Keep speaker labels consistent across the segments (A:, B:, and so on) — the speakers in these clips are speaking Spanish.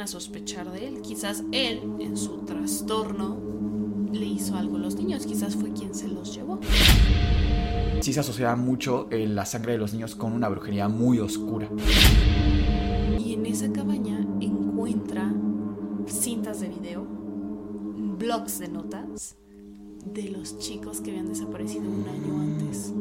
A: Empiezan a sospechar de él. Quizás él, en su trastorno, le hizo algo a los niños. Quizás fue quien se los llevó.
B: Sí se asociaba mucho eh, la sangre de los niños con una brujería muy oscura.
A: Y en esa cabaña encuentra cintas de video, blogs de notas de los chicos que habían desaparecido un año antes.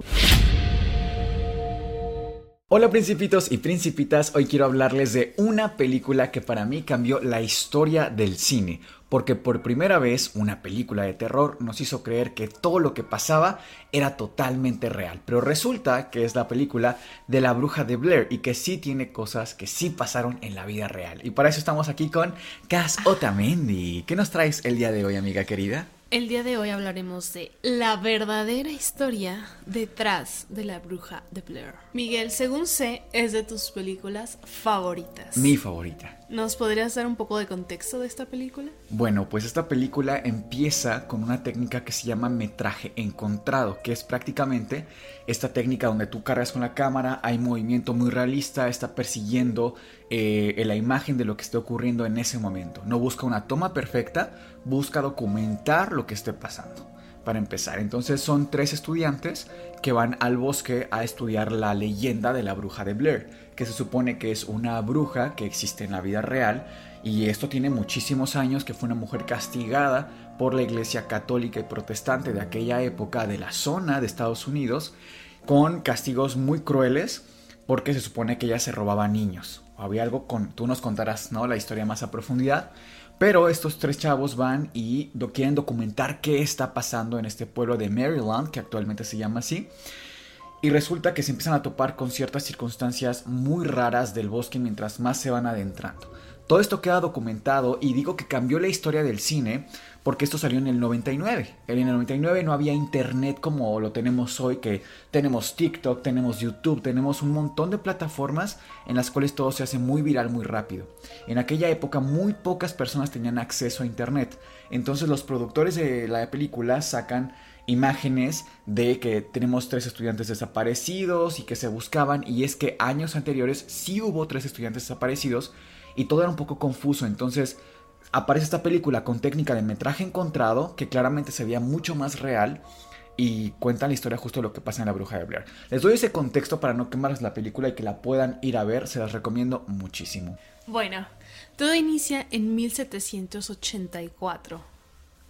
B: Hola principitos y principitas, hoy quiero hablarles de una película que para mí cambió la historia del cine, porque por primera vez una película de terror nos hizo creer que todo lo que pasaba era totalmente real, pero resulta que es la película de la bruja de Blair y que sí tiene cosas que sí pasaron en la vida real. Y para eso estamos aquí con Cas Otamendi. ¿Qué nos traes el día de hoy, amiga querida?
A: El día de hoy hablaremos de la verdadera historia detrás de la bruja de Blair. Miguel, según sé, es de tus películas favoritas.
B: Mi favorita.
A: ¿Nos podrías dar un poco de contexto de esta película?
B: Bueno, pues esta película empieza con una técnica que se llama metraje encontrado, que es prácticamente esta técnica donde tú cargas con la cámara, hay movimiento muy realista, está persiguiendo eh, la imagen de lo que esté ocurriendo en ese momento. No busca una toma perfecta, busca documentar lo que esté pasando. Para empezar, entonces son tres estudiantes que van al bosque a estudiar la leyenda de la bruja de Blair, que se supone que es una bruja que existe en la vida real y esto tiene muchísimos años, que fue una mujer castigada por la iglesia católica y protestante de aquella época de la zona de Estados Unidos, con castigos muy crueles, porque se supone que ella se robaba niños. Había algo con, tú nos contarás, ¿no? La historia más a profundidad. Pero estos tres chavos van y quieren documentar qué está pasando en este pueblo de Maryland, que actualmente se llama así. Y resulta que se empiezan a topar con ciertas circunstancias muy raras del bosque mientras más se van adentrando. Todo esto queda documentado y digo que cambió la historia del cine porque esto salió en el 99. En el 99 no había internet como lo tenemos hoy, que tenemos TikTok, tenemos YouTube, tenemos un montón de plataformas en las cuales todo se hace muy viral muy rápido. En aquella época muy pocas personas tenían acceso a internet. Entonces los productores de la película sacan imágenes de que tenemos tres estudiantes desaparecidos y que se buscaban y es que años anteriores sí hubo tres estudiantes desaparecidos y todo era un poco confuso entonces aparece esta película con técnica de metraje encontrado que claramente se veía mucho más real y cuenta la historia justo de lo que pasa en la bruja de Blair. Les doy ese contexto para no quemarles la película y que la puedan ir a ver, se las recomiendo muchísimo.
A: Bueno, todo inicia en 1784.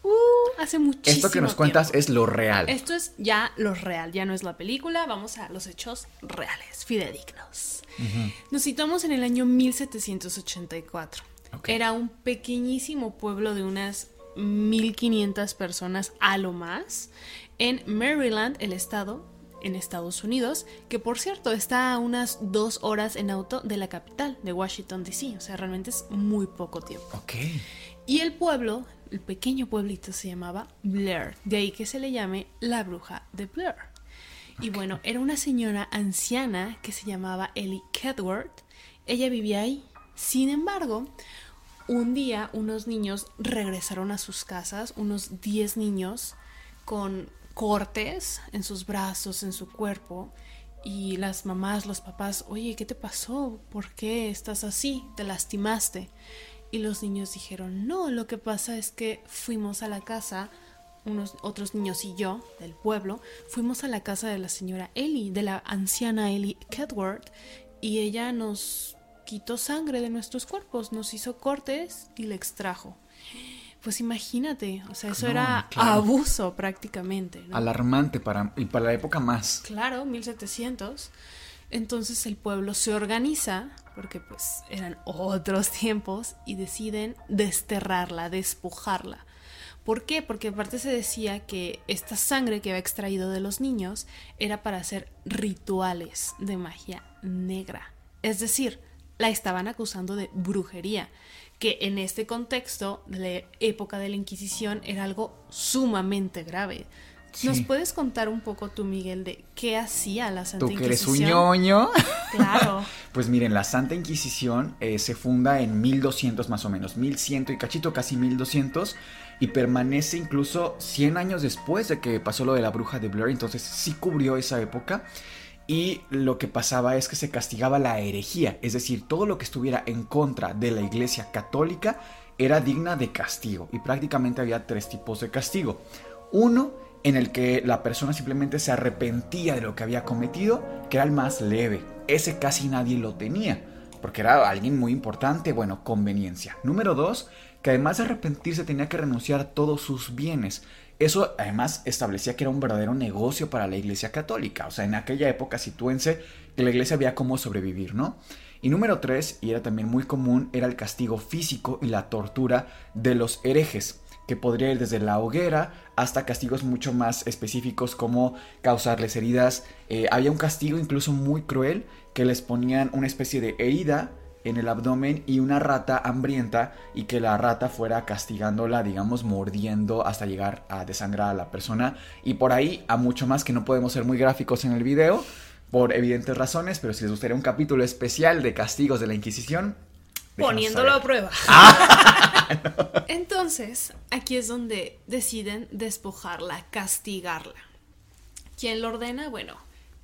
A: Uh, hace muchísimo
B: Esto que nos cuentas
A: tiempo.
B: es lo real.
A: Esto es ya lo real, ya no es la película, vamos a los hechos reales, fidedignos. Nos situamos en el año 1784.
B: Ok.
A: Era un pequeñísimo pueblo de unas 1500 personas a lo más en Maryland, el estado en Estados Unidos, que por cierto está a unas dos horas en auto de la capital, de Washington, D.C. O sea, realmente es muy poco tiempo.
B: Ok.
A: Y el pueblo, el pequeño pueblito se llamaba Blair, de ahí que se le llame la bruja de Blair. Y bueno, era una señora anciana que se llamaba Ellie Kedworth. Ella vivía ahí. Sin embargo, un día unos niños regresaron a sus casas, unos 10 niños con cortes en sus brazos, en su cuerpo. Y las mamás, los papás, oye, ¿qué te pasó? ¿Por qué estás así? ¿Te lastimaste? Y los niños dijeron, no, lo que pasa es que fuimos a la casa, unos otros niños y yo, del pueblo, fuimos a la casa de la señora Ellie, de la anciana Ellie Kedworth, y ella nos quitó sangre de nuestros cuerpos, nos hizo cortes y le extrajo. Pues imagínate, o sea, eso
B: No,
A: era
B: claro.
A: abuso prácticamente. ¿no?
B: Alarmante para, y para la época más.
A: Claro, 1700. Entonces el pueblo se organiza, porque pues eran otros tiempos, y deciden desterrarla, despojarla. ¿Por qué? Porque aparte se decía que esta sangre que había extraído de los niños era para hacer rituales de magia negra. Es decir, la estaban acusando de brujería, que en este contexto de la época de la Inquisición era algo sumamente grave. ¿Nos puedes contar un poco tú, Miguel, de qué hacía la Santa
B: ¿Tú que
A: Inquisición?
B: eres un ñoño?
A: Claro.
B: pues miren, la Santa Inquisición eh, se funda en 1200 más o menos, 1100 y cachito, casi 1200, y permanece incluso 100 años después de que pasó lo de la bruja de Blair, entonces sí cubrió esa época. Y lo que pasaba es que se castigaba la herejía, es decir, todo lo que estuviera en contra de la Iglesia Católica era digna de castigo. Y prácticamente había tres tipos de castigo. Uno en el que la persona simplemente se arrepentía de lo que había cometido, que era el más leve. Ese casi nadie lo tenía, porque era alguien muy importante, bueno, conveniencia. Número dos, que además de arrepentirse tenía que renunciar a todos sus bienes. Eso además establecía que era un verdadero negocio para la Iglesia Católica. O sea, en aquella época situense que la Iglesia había cómo sobrevivir, ¿no? Y número tres, y era también muy común, era el castigo físico y la tortura de los herejes que podría ir desde la hoguera hasta castigos mucho más específicos como causarles heridas. Eh, había un castigo incluso muy cruel que les ponían una especie de herida en el abdomen y una rata hambrienta y que la rata fuera castigándola, digamos, mordiendo hasta llegar a desangrar a la persona. Y por ahí a mucho más que no podemos ser muy gráficos en el video por evidentes razones, pero si les gustaría un capítulo especial de castigos de la Inquisición,
A: poniéndolo a prueba. Entonces, aquí es donde deciden despojarla, castigarla. ¿Quién lo ordena? Bueno,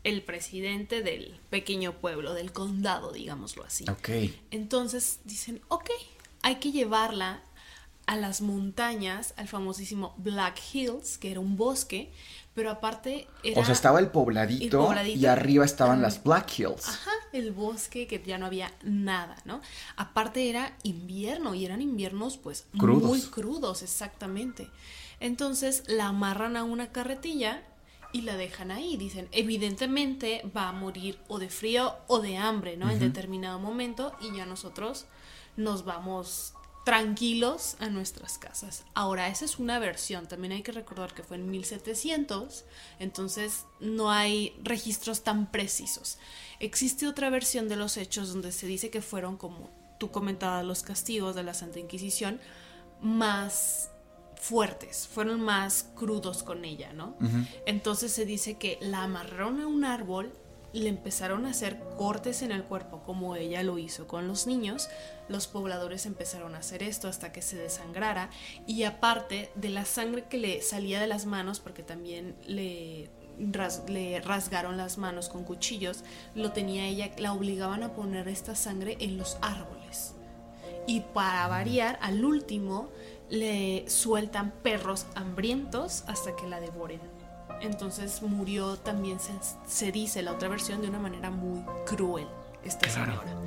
A: el presidente del pequeño pueblo, del condado, digámoslo así.
B: Ok.
A: Entonces dicen, ok, hay que llevarla a las montañas, al famosísimo Black Hills, que era un bosque, pero aparte era...
B: O sea, estaba el pobladito,
A: el pobladito,
B: y arriba estaban las Black Hills.
A: Ajá, el bosque que ya no había nada, ¿no? Aparte era invierno y eran inviernos pues
B: Crudos.
A: muy crudos, exactamente. Entonces la amarran a una carretilla y la dejan ahí. Dicen, evidentemente va a morir o de frío o de hambre, ¿no? En determinado momento y ya nosotros nos vamos tranquilos a nuestras casas. Ahora, esa es una versión, también hay que recordar que fue en 1700, entonces no hay registros tan precisos. Existe otra versión de los hechos donde se dice que fueron, como tú comentabas, los castigos de la Santa Inquisición más fuertes, fueron más crudos con ella, ¿no? Entonces se dice que la amarraron a un árbol le empezaron a hacer cortes en el cuerpo como ella lo hizo con los niños, los pobladores empezaron a hacer esto hasta que se desangrara y aparte de la sangre que le salía de las manos, porque también le, le rasgaron las manos con cuchillos, lo tenía ella, la obligaban a poner esta sangre en los árboles. Y para variar, al último le sueltan perros hambrientos hasta que la devoren. Entonces murió también, se, se dice la otra versión, de una manera muy cruel esta
B: Claro.
A: señora.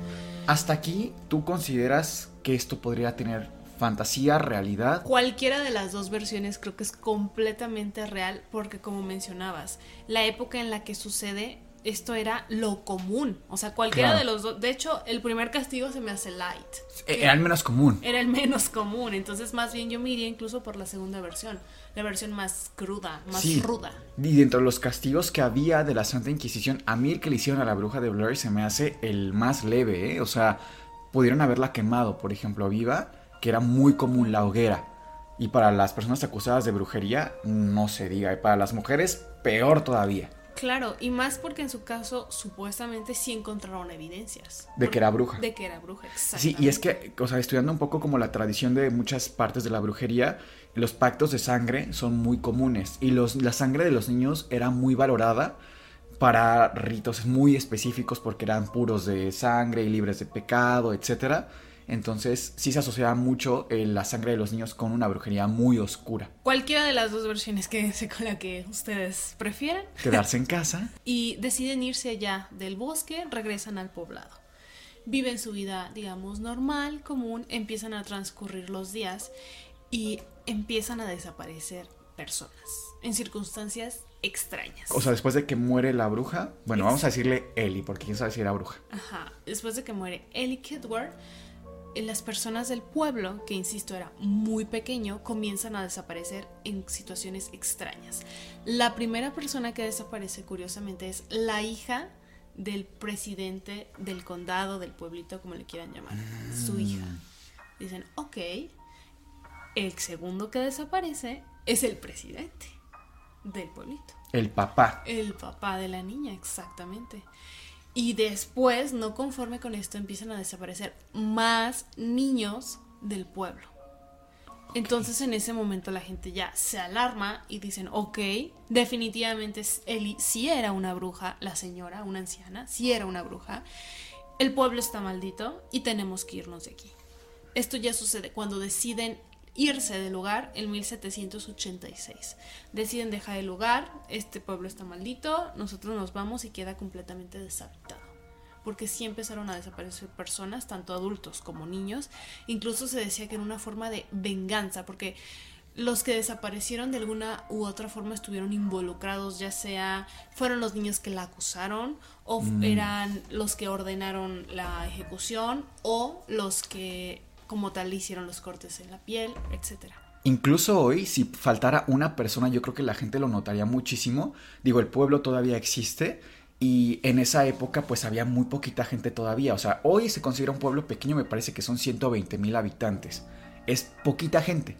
B: Hasta aquí, ¿tú consideras que esto podría tener fantasía, realidad?
A: Cualquiera de las dos versiones creo que es completamente real porque como mencionabas, la época en la que sucede esto era lo común. O sea, cualquiera
B: Claro.
A: de los dos. De hecho, el primer castigo se me hace light.
B: Eh, Era al menos común.
A: Era el menos común. Entonces, más bien yo me iría incluso por la segunda versión. La versión más cruda, más
B: Sí.
A: ruda.
B: Y dentro de los castigos que había de la Santa Inquisición, a mí el que le hicieron a la bruja de Blair se me hace el más leve, ¿eh? O sea, pudieron haberla quemado, por ejemplo, viva, que era muy común la hoguera. Y para las personas acusadas de brujería, no se diga. Y para las mujeres, peor todavía.
A: Claro, y más porque en su caso supuestamente sí encontraron evidencias.
B: De que era bruja.
A: De que era bruja,
B: Sí,
A: exactamente.
B: y es que, o sea, estudiando un poco como la tradición de muchas partes de la brujería, los pactos de sangre son muy comunes y los, la sangre de los niños era muy valorada para ritos muy específicos porque eran puros de sangre y libres de pecado, etc. Entonces sí se asociaba mucho eh, la sangre de los niños con una brujería muy oscura.
A: Cualquiera de las dos versiones, quédense con la que ustedes prefieran.
B: Quedarse en casa.
A: y deciden irse allá del bosque, regresan al poblado. Viven su vida, digamos, normal, común, empiezan a transcurrir los días y empiezan a desaparecer personas en circunstancias extrañas.
B: O sea, después de que muere la bruja, bueno, vamos a decirle Ellie, porque quién sabe si era bruja.
A: Ajá, después de que muere Ellie Kedward, eh, las personas del pueblo, que insisto era muy pequeño, comienzan a desaparecer en situaciones extrañas. La primera persona que desaparece, curiosamente, es la hija del presidente del condado, del pueblito, como le quieran llamar, su hija. Dicen, ok, el segundo que desaparece es el presidente del pueblito.
B: El papá.
A: El papá de la niña, exactamente. Y después, no conforme con esto, empiezan a desaparecer más niños del pueblo. Entonces en ese momento la gente ya se alarma y dicen, ok, definitivamente Eli sí era una bruja, la señora, una anciana, sí era una bruja. El pueblo está maldito y tenemos que irnos de aquí. Esto ya sucede cuando deciden irse del lugar en 1786. Deciden dejar el lugar, este pueblo está maldito, nosotros nos vamos y queda completamente deshabitado. Porque sí empezaron a desaparecer personas, tanto adultos como niños. Incluso se decía que era una forma de venganza, porque los que desaparecieron de alguna u otra forma estuvieron involucrados, ya sea fueron los niños que la acusaron o eran los que ordenaron la ejecución o los que como tal hicieron los cortes en la piel, etcétera.
B: Incluso hoy, si faltara una persona, yo creo que la gente lo notaría muchísimo. Digo, el pueblo todavía existe y en esa época pues había muy poquita gente todavía. O sea, hoy se considera un pueblo pequeño, me parece que son 120 mil habitantes. Es poquita gente.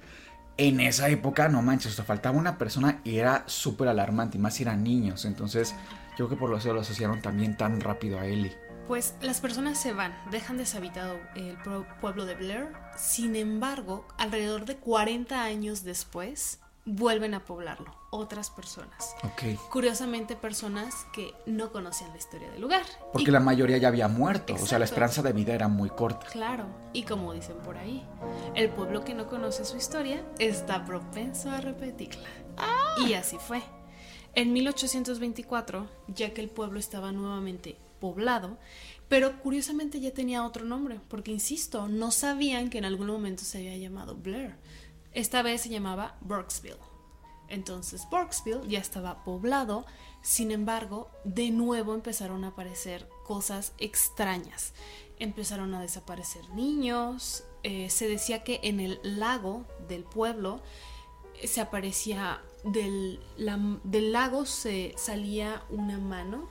B: En esa época, no manches, o sea, faltaba una persona y era súper alarmante, y más si eran niños. Entonces, yo creo que por eso lo asociaron también tan rápido a Ellie.
A: Pues las personas se van, dejan deshabitado el pueblo de Blair. Sin embargo, alrededor de 40 años después, vuelven a poblarlo otras personas.
B: Ok.
A: Curiosamente, personas que no conocían la historia del lugar.
B: Porque la mayoría ya había muerto, o sea, la esperanza de vida era muy corta.
A: Claro, y como dicen por ahí, el pueblo que no conoce su historia está propenso a repetirla. ¡Ah! Y así fue. En 1824, ya que el pueblo estaba nuevamente poblado, pero curiosamente ya tenía otro nombre, porque insisto, no sabían que en algún momento se había llamado Blair. Esta vez se llamaba Burksville. Entonces Burksville ya estaba poblado, sin embargo, de nuevo empezaron a aparecer cosas extrañas. Empezaron a desaparecer niños, eh, se decía que en el lago del pueblo eh, se aparecía del lago se salía una mano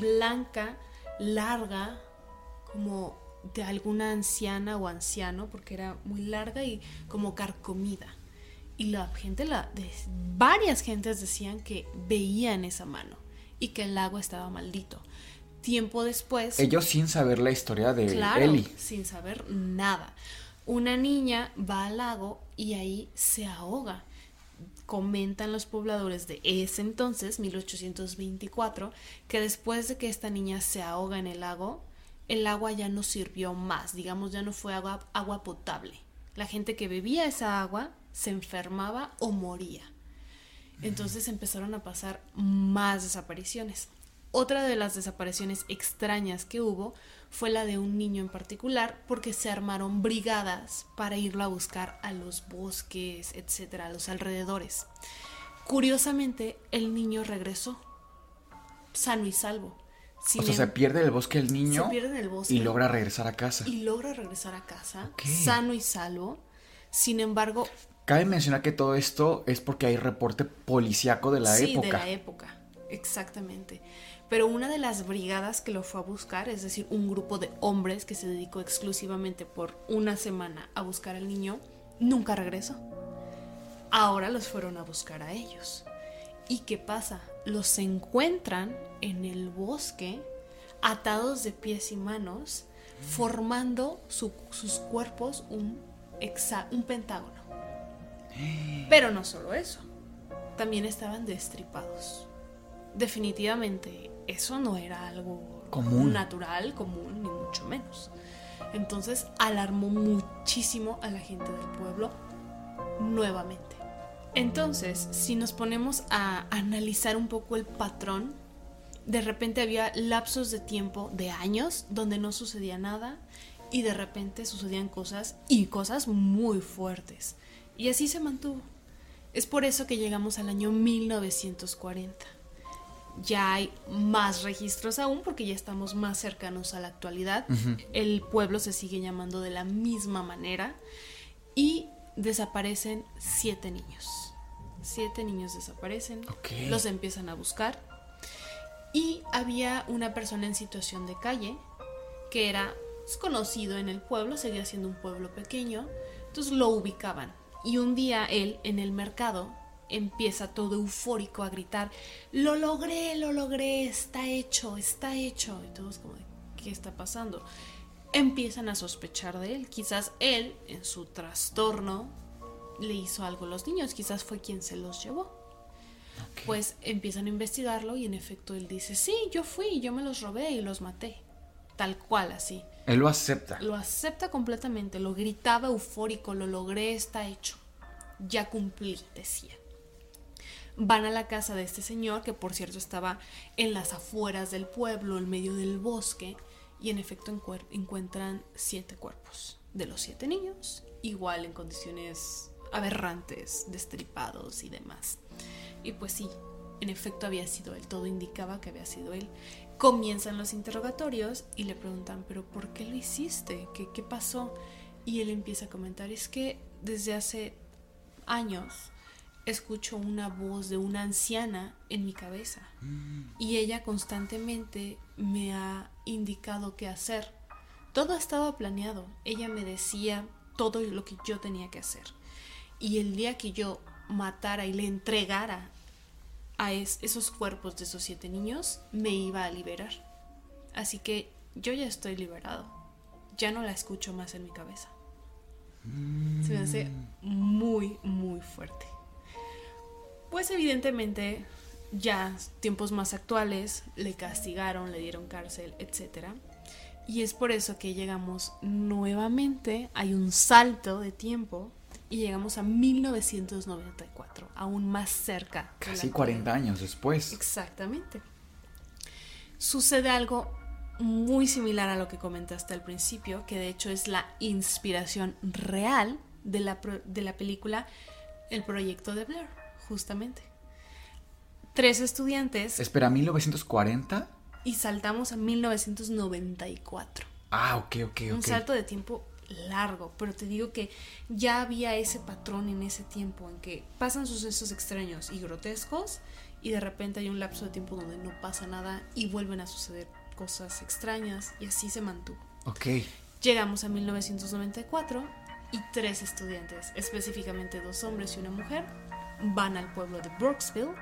A: blanca, larga, como de alguna anciana o anciano, porque era muy larga y como carcomida. Y la gente, la, de, varias gentes decían que veían esa mano y que el lago estaba maldito. Tiempo después.
B: Ellos sin saber la historia de
A: claro, Sin saber nada. Una niña va al lago y ahí se ahoga comentan los pobladores de ese entonces, 1824, que después de que esta niña se ahoga en el lago, el agua ya no sirvió más, digamos, ya no fue agua, agua potable. La gente que bebía esa agua se enfermaba o moría. Entonces empezaron a pasar más desapariciones. Otra de las desapariciones extrañas que hubo fue la de un niño en particular porque se armaron brigadas para irlo a buscar a los bosques, etcétera, a los alrededores. Curiosamente, el niño regresó sano y salvo.
B: o sea, se pierde el bosque el niño
A: se pierde en el bosque,
B: y logra regresar a casa.
A: Y logra regresar a casa sano y salvo. Sin embargo,
B: cabe mencionar que todo esto es porque hay reporte policíaco de la
A: sí,
B: época.
A: de la época. Exactamente. Pero una de las brigadas que lo fue a buscar, es decir, un grupo de hombres que se dedicó exclusivamente por una semana a buscar al niño, nunca regresó. Ahora los fueron a buscar a ellos. ¿Y qué pasa? Los encuentran en el bosque, atados de pies y manos, formando sus cuerpos un, un pentágono. Pero no solo eso, también estaban destripados. Definitivamente eso no era algo
B: común.
A: natural, común, ni mucho menos. Entonces alarmó muchísimo a la gente del pueblo nuevamente. Entonces, si nos ponemos a analizar un poco el patrón, de repente había lapsos de tiempo de años donde no sucedía nada y de repente sucedían cosas y cosas muy fuertes. Y así se mantuvo. Es por eso que llegamos al año 1940. Ya hay más registros aún porque ya estamos más cercanos a la actualidad. El pueblo se sigue llamando de la misma manera y desaparecen siete niños. Siete niños desaparecen,
B: Ok.
A: los empiezan a buscar y había una persona en situación de calle que era pues, conocido en el pueblo, seguía siendo un pueblo pequeño, entonces lo ubicaban. Y un día él en el mercado empieza todo eufórico a gritar, lo logré, lo logré, está hecho, está hecho. Y todos como, ¿qué está pasando? Empiezan a sospechar de él. Quizás él, en su trastorno, le hizo algo a los niños, quizás fue quien se los llevó. Pues empiezan a investigarlo y en efecto él dice, sí, yo fui, yo me los robé y los maté. Tal cual así.
B: Él lo acepta.
A: Lo acepta completamente, lo gritaba eufórico, lo logré, está hecho. Ya cumplí, decía. Van a la casa de este señor, que por cierto estaba en las afueras del pueblo, en medio del bosque, y en efecto encuentran siete cuerpos de los siete niños, igual en condiciones aberrantes, destripados y demás. Y pues sí, en efecto había sido él, todo indicaba que había sido él. Comienzan los interrogatorios y le preguntan, pero ¿por qué lo hiciste? ¿Qué, qué pasó? Y él empieza a comentar, es que desde hace años escucho una voz de una anciana en mi cabeza y ella constantemente me ha indicado qué hacer. Todo estaba planeado, ella me decía todo lo que yo tenía que hacer. Y el día que yo matara y le entregara a es- esos cuerpos de esos siete niños, me iba a liberar. Así que yo ya estoy liberado. Ya no la escucho más en mi cabeza. Se me hace muy, muy fuerte. Pues evidentemente, ya tiempos más actuales, le castigaron, le dieron cárcel, etc. Y es por eso que llegamos nuevamente, hay un salto de tiempo y llegamos a 1994, aún más cerca. de
B: Casi
A: actualidad.
B: 40 años después.
A: Exactamente. Sucede algo muy similar a lo que comentaste al principio, que de hecho es la inspiración real de la, de la película El proyecto de Blair, justamente. Tres estudiantes
B: Espera, ¿1940?
A: y saltamos a 1994.
B: Ah, ok, ok,
A: Un
B: ok.
A: salto de tiempo largo, pero te digo que ya había ese patrón en ese tiempo en que pasan sucesos extraños y grotescos y de repente hay un lapso de tiempo donde no pasa nada y vuelven a suceder cosas extrañas y así se mantuvo.
B: Ok.
A: Llegamos a 1994 y tres estudiantes, específicamente dos hombres y una mujer, van al pueblo de Brooksville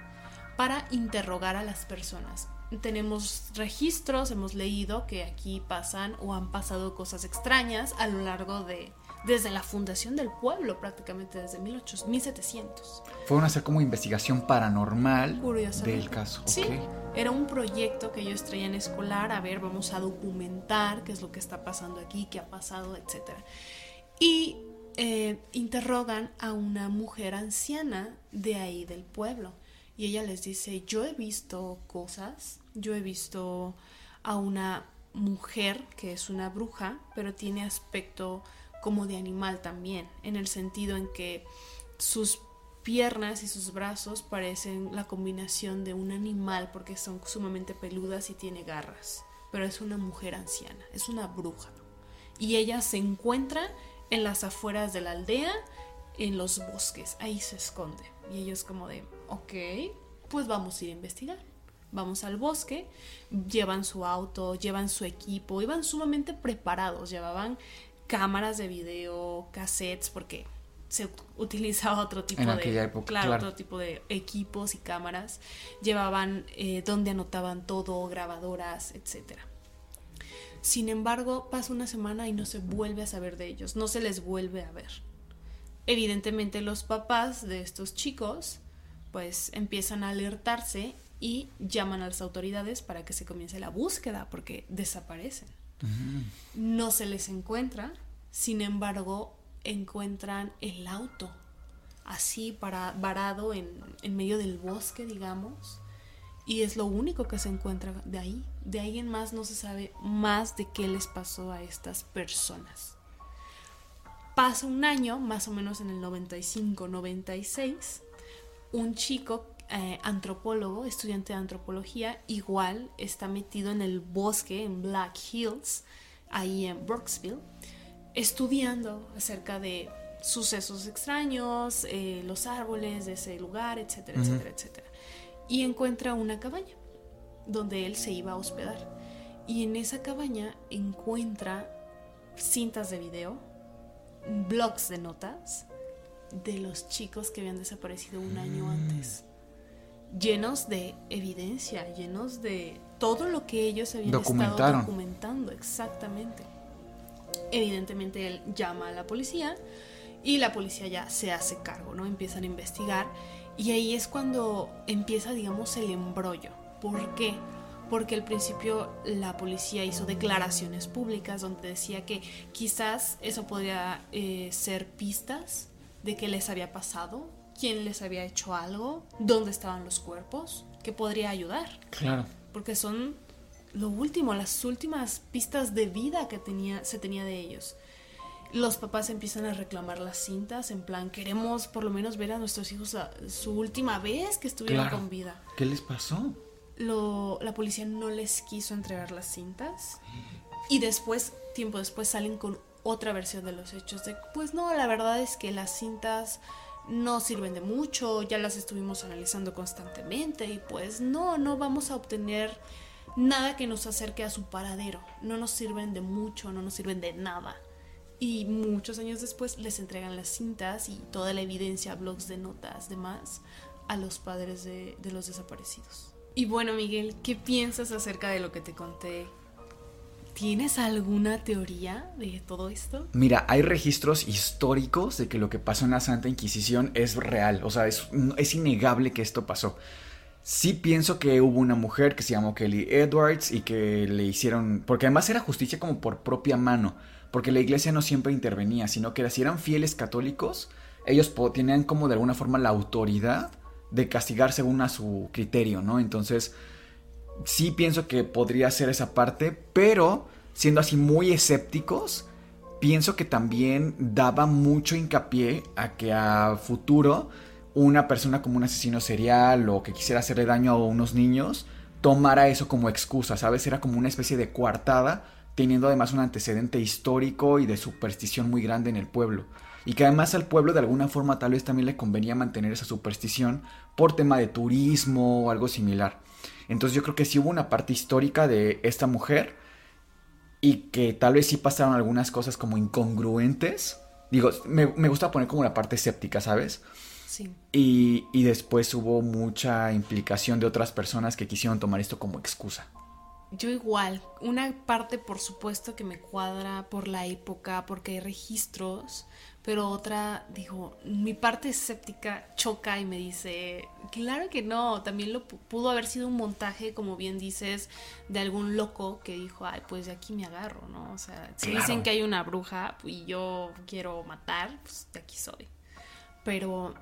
A: para interrogar a las personas. Tenemos registros, hemos leído que aquí pasan o han pasado cosas extrañas a lo largo de, desde la fundación del pueblo, prácticamente desde 1800, 1700.
B: Fueron a hacer como investigación paranormal del caso.
A: Sí, era un proyecto que ellos traían escolar, a ver, vamos a documentar qué es lo que está pasando aquí, qué ha pasado, etc. Y eh, interrogan a una mujer anciana de ahí del pueblo. Y ella les dice, yo he visto cosas, yo he visto a una mujer que es una bruja, pero tiene aspecto como de animal también, en el sentido en que sus piernas y sus brazos parecen la combinación de un animal porque son sumamente peludas y tiene garras, pero es una mujer anciana, es una bruja. Y ella se encuentra en las afueras de la aldea, en los bosques, ahí se esconde. Y ellos como de, ok, pues vamos a ir a investigar. Vamos al bosque, llevan su auto, llevan su equipo, iban sumamente preparados, llevaban cámaras de video, cassettes, porque se utilizaba otro tipo
B: En
A: de
B: aquella época,
A: claro,
B: claro.
A: otro tipo de equipos y cámaras llevaban eh, donde anotaban todo grabadoras etcétera sin embargo pasa una semana y no se vuelve a saber de ellos no se les vuelve a ver. Evidentemente los papás de estos chicos pues empiezan a alertarse y llaman a las autoridades para que se comience la búsqueda porque desaparecen. No se les encuentra, sin embargo, encuentran el auto así para, varado en, en medio del bosque, digamos, y es lo único que se encuentra de ahí. De ahí en más no se sabe más de qué les pasó a estas personas. Pasa un año, más o menos en el 95-96, un chico eh, antropólogo, estudiante de antropología, igual está metido en el bosque, en Black Hills, ahí en Brooksville, estudiando acerca de sucesos extraños, eh, los árboles de ese lugar, etcétera, etcétera, etcétera. Y encuentra una cabaña donde él se iba a hospedar. Y en esa cabaña encuentra cintas de video, blogs de notas de los chicos que habían desaparecido un año
B: Mm.
A: antes. Llenos de evidencia, llenos de todo lo que ellos habían estado documentando, exactamente. Evidentemente él llama a la policía y la policía ya se hace cargo, ¿no? Empiezan a investigar y ahí es cuando empieza, digamos, el embrollo. ¿Por qué? Porque al principio la policía hizo declaraciones públicas donde decía que quizás eso podría eh, ser pistas de qué les había pasado, quién les había hecho algo, dónde estaban los cuerpos, que podría ayudar
B: Claro.
A: porque son lo último, las últimas pistas de vida que tenía, se tenía de ellos. Los papás empiezan a reclamar las cintas, en plan, queremos por lo menos ver a nuestros hijos a- su última vez que estuvieron
B: Claro.
A: con vida.
B: ¿Qué les pasó?
A: Lo- la policía no les quiso entregar las cintas y después, tiempo después, salen con otra versión de los hechos de, pues no, la verdad es que las cintas no sirven de mucho, ya las estuvimos analizando constantemente y pues no, no vamos a obtener nada que nos acerque a su paradero, no nos sirven de mucho, no nos sirven de nada. Y muchos años después les entregan las cintas y toda la evidencia, blogs de notas, demás, a los padres de, de los desaparecidos. Y bueno, Miguel, ¿qué piensas acerca de lo que te conté? ¿Tienes alguna teoría de todo esto?
B: Mira, hay registros históricos de que lo que pasó en la Santa Inquisición es real, o sea, es, es innegable que esto pasó. Sí pienso que hubo una mujer que se llamó Kelly Edwards y que le hicieron, porque además era justicia como por propia mano, porque la iglesia no siempre intervenía, sino que si eran fieles católicos, ellos tenían como de alguna forma la autoridad de castigar según a su criterio, ¿no? Entonces, sí pienso que podría ser esa parte, pero siendo así muy escépticos, pienso que también daba mucho hincapié a que a futuro una persona como un asesino serial o que quisiera hacerle daño a unos niños tomara eso como excusa, ¿sabes? Era como una especie de coartada, teniendo además un antecedente histórico y de superstición muy grande en el pueblo. Y que además al pueblo de alguna forma tal vez también le convenía mantener esa superstición por tema de turismo o algo similar. Entonces yo creo que sí hubo una parte histórica de esta mujer y que tal vez sí pasaron algunas cosas como incongruentes. Digo, me, me gusta poner como la parte escéptica, ¿sabes?
A: Sí.
B: Y, y después hubo mucha implicación de otras personas que quisieron tomar esto como excusa.
A: Yo igual, una parte por supuesto que me cuadra por la época, porque hay registros, pero otra, digo, mi parte escéptica choca y me dice, claro que no, también lo pu- pudo haber sido un montaje, como bien dices, de algún loco que dijo, ay, pues de aquí me agarro, ¿no? O sea, si
B: Claro.
A: dicen que hay una bruja y yo quiero matar, pues de aquí soy. Pero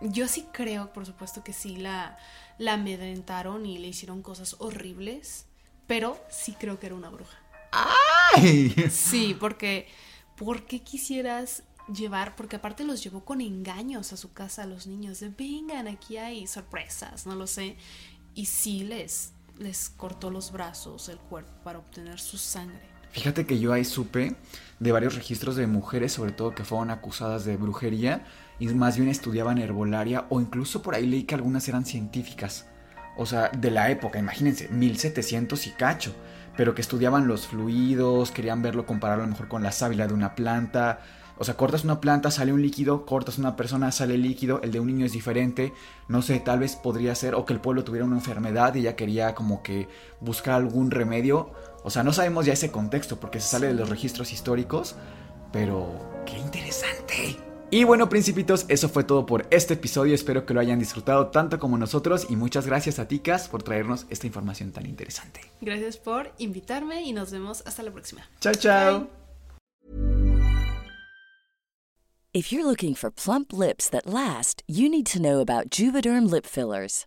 A: yo sí creo, por supuesto que sí la, la amedrentaron y le hicieron cosas horribles, pero sí creo que era una bruja.
B: ¡Ay!
A: Sí, porque ¿por qué quisieras llevar? Porque aparte los llevó con engaños a su casa a los niños, de vengan, aquí hay sorpresas, no lo sé. Y sí les, les cortó los brazos, el cuerpo, para obtener su sangre.
B: Fíjate que yo ahí supe de varios registros de mujeres, sobre todo que fueron acusadas de brujería y más bien estudiaban herbolaria o incluso por ahí leí que algunas eran científicas. O sea, de la época, imagínense, 1700 y cacho, pero que estudiaban los fluidos, querían verlo, compararlo a lo mejor con la sábila de una planta. O sea, cortas una planta, sale un líquido, cortas una persona, sale líquido, el de un niño es diferente, no sé, tal vez podría ser, o que el pueblo tuviera una enfermedad y ella quería como que buscar algún remedio. O sea, no sabemos ya ese contexto porque se sale de los registros históricos, pero qué interesante. Y bueno, principitos, eso fue todo por este episodio. Espero que lo hayan disfrutado tanto como nosotros y muchas gracias a Ticas por traernos esta información tan interesante.
A: Gracias por invitarme y nos vemos hasta la próxima.
B: Chao, chao.
C: If you're looking for plump lips that last, you need to know about Juvederm lip fillers.